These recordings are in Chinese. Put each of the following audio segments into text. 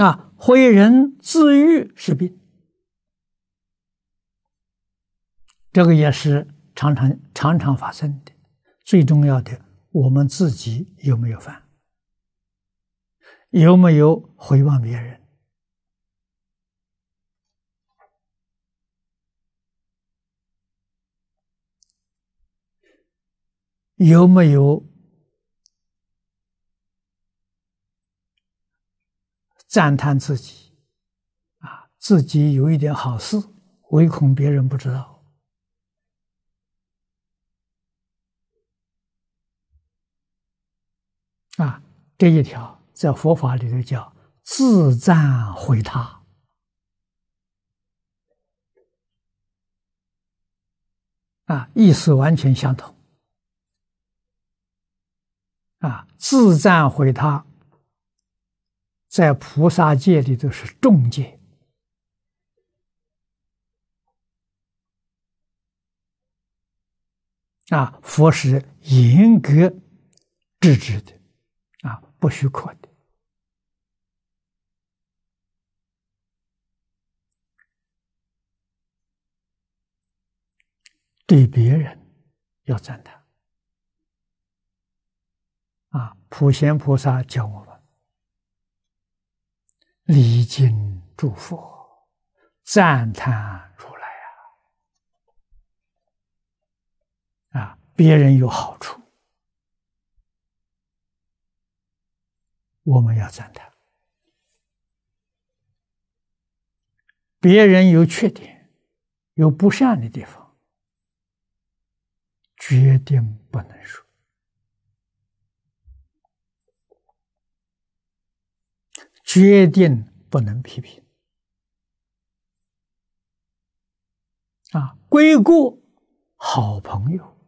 啊，毁人自愈是病，这个也是常常常常发生的。最重要的，我们自己有没有犯？有没有回望别人？有没有赞叹自己？啊，自己有一点好事，唯恐别人不知道。啊，这一条在佛法里头叫自赞毁他。啊，意思完全相同。啊，自赞毁他，在菩萨界里都是重戒啊，佛是严格制止的，啊，不许可的。对别人要赞叹。啊，普贤菩萨教我们礼敬诸佛，赞叹如来啊！啊，别人有好处，我们要赞叹；别人有缺点、有不善的地方，决定不能说。决定不能批评啊！归过好朋友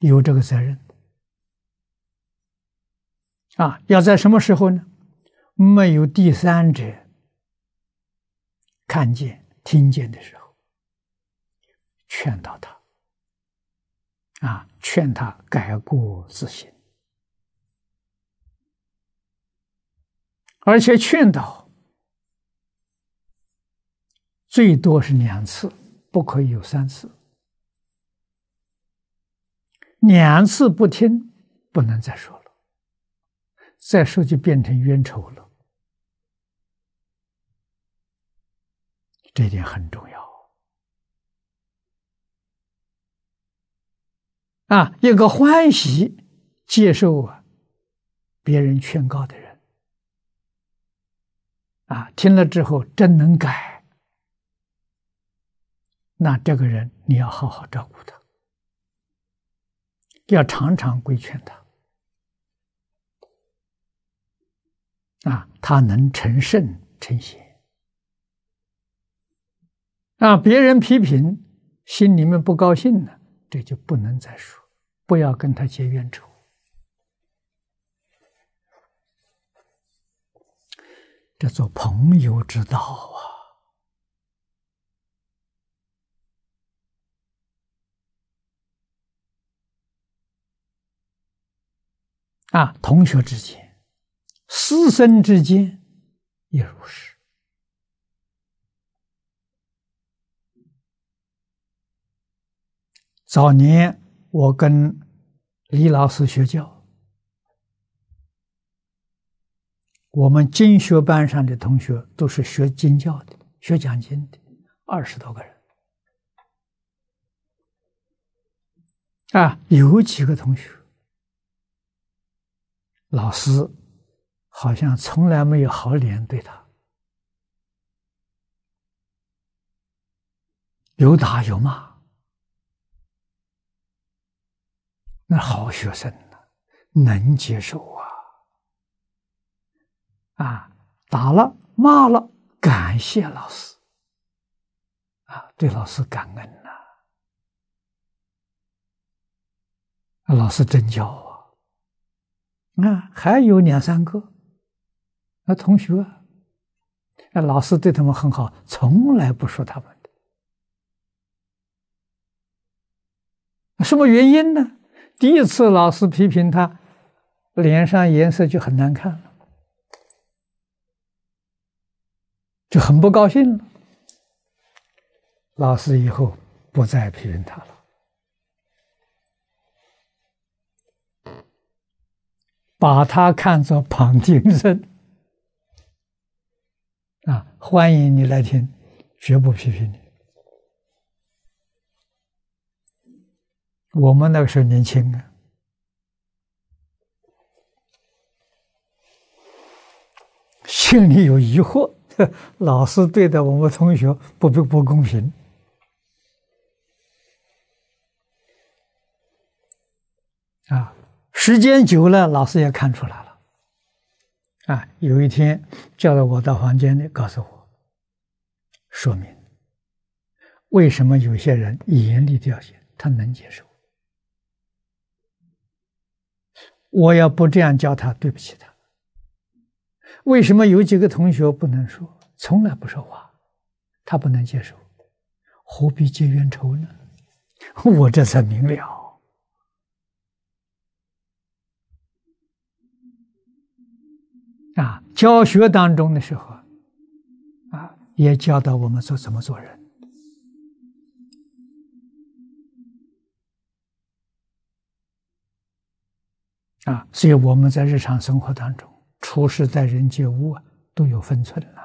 有这个责任啊！要在什么时候呢？没有第三者看见、听见的时候，劝导他啊，劝他改过自新。而且劝导最多是两次，不可以有三次。两次不听，不能再说了，再说就变成冤仇了。这点很重要啊！一个欢喜接受别人劝告的人。啊，听了之后真能改，那这个人你要好好照顾他，要常常规劝他。啊，他能成圣成贤。啊，别人批评，心里面不高兴了，这就不能再说，不要跟他结冤仇。这做朋友之道啊！啊，同学之间、师生之间也如是。早年我跟李老师学教。我们经学班上的同学都是学经教的，学讲经的，二十多个人。啊，有几个同学，老师好像从来没有好脸对他，有打有骂。那好学生呢，能接受啊。啊，打了骂了，感谢老师，啊，对老师感恩呐，老师真教啊，啊，还有两三个，那同学，那老师对他们很好，从来不说他们的，什么原因呢？第一次老师批评他，脸上颜色就很难看了，就很不高兴了。老师以后不再批评他了，把他看作旁听生啊，欢迎你来听，绝不批评你。我们那个时候年轻啊，心里有疑惑，老师对待我们同学不不不公平。啊，时间久了，老师也看出来了。啊，有一天叫到我到房间里，告诉我，说明为什么有些人严厉掉线，他能接受。我要不这样教他，对不起他。为什么有几个同学不能说，从来不说话，他不能接受，何必结冤仇呢？我这才明了。啊，教学当中的时候，啊，也教导我们说怎么做人。啊，所以我们在日常生活当中，处事在人接物啊，都有分寸了。